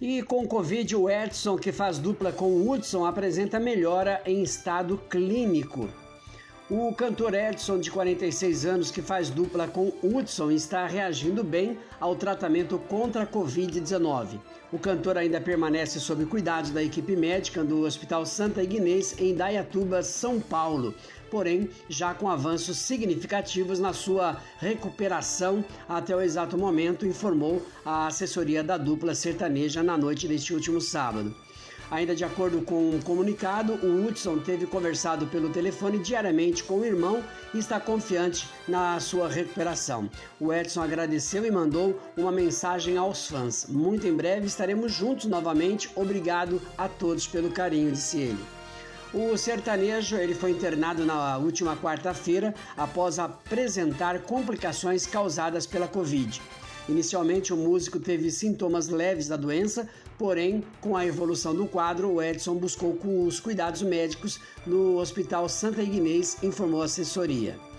E com Covid, o Edson, que faz dupla com o Hudson, apresenta melhora em estado clínico. O cantor Edson, de 46 anos, que faz dupla com Hudson, está reagindo bem ao tratamento contra a Covid-19. O cantor ainda permanece sob cuidados da equipe médica do Hospital Santa Ignês, em Dayatuba, São Paulo, porém já com avanços significativos na sua recuperação até o exato momento, informou a assessoria da dupla sertaneja na noite deste último sábado. Ainda de acordo com um comunicado, o Hudson teve conversado pelo telefone diariamente com o irmão e está confiante na sua recuperação. O Edson agradeceu e mandou uma mensagem aos fãs. Muito em breve estaremos juntos novamente. Obrigado a todos pelo carinho, disse ele. O sertanejo ele foi internado na última quarta-feira após apresentar complicações causadas pela Covid. Inicialmente, o músico teve sintomas leves da doença, porém, com a evolução do quadro, o Edson buscou os cuidados médicos no Hospital Santa Ignês, informou a assessoria.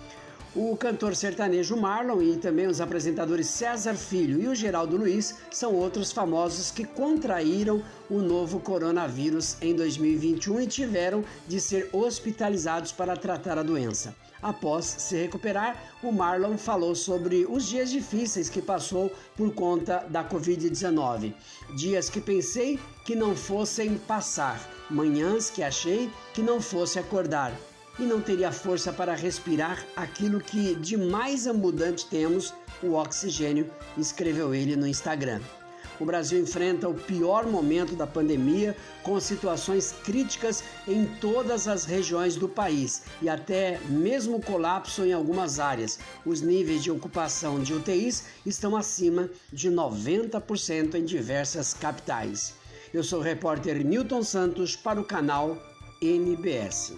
O cantor sertanejo Marlon e também os apresentadores César Filho e o Geraldo Luiz são outros famosos que contraíram o novo coronavírus em 2021 e tiveram de ser hospitalizados para tratar a doença. Após se recuperar, o Marlon falou sobre os dias difíceis que passou por conta da Covid-19. Dias que pensei que não fossem passar, manhãs que achei que não fosse acordar e não teria força para respirar aquilo que de mais abundante temos, o oxigênio, escreveu ele no Instagram. O Brasil enfrenta o pior momento da pandemia, com situações críticas em todas as regiões do país e até mesmo colapso em algumas áreas. Os níveis de ocupação de UTIs estão acima de 90% em diversas capitais. Eu sou o repórter Newton Santos para o canal NBS.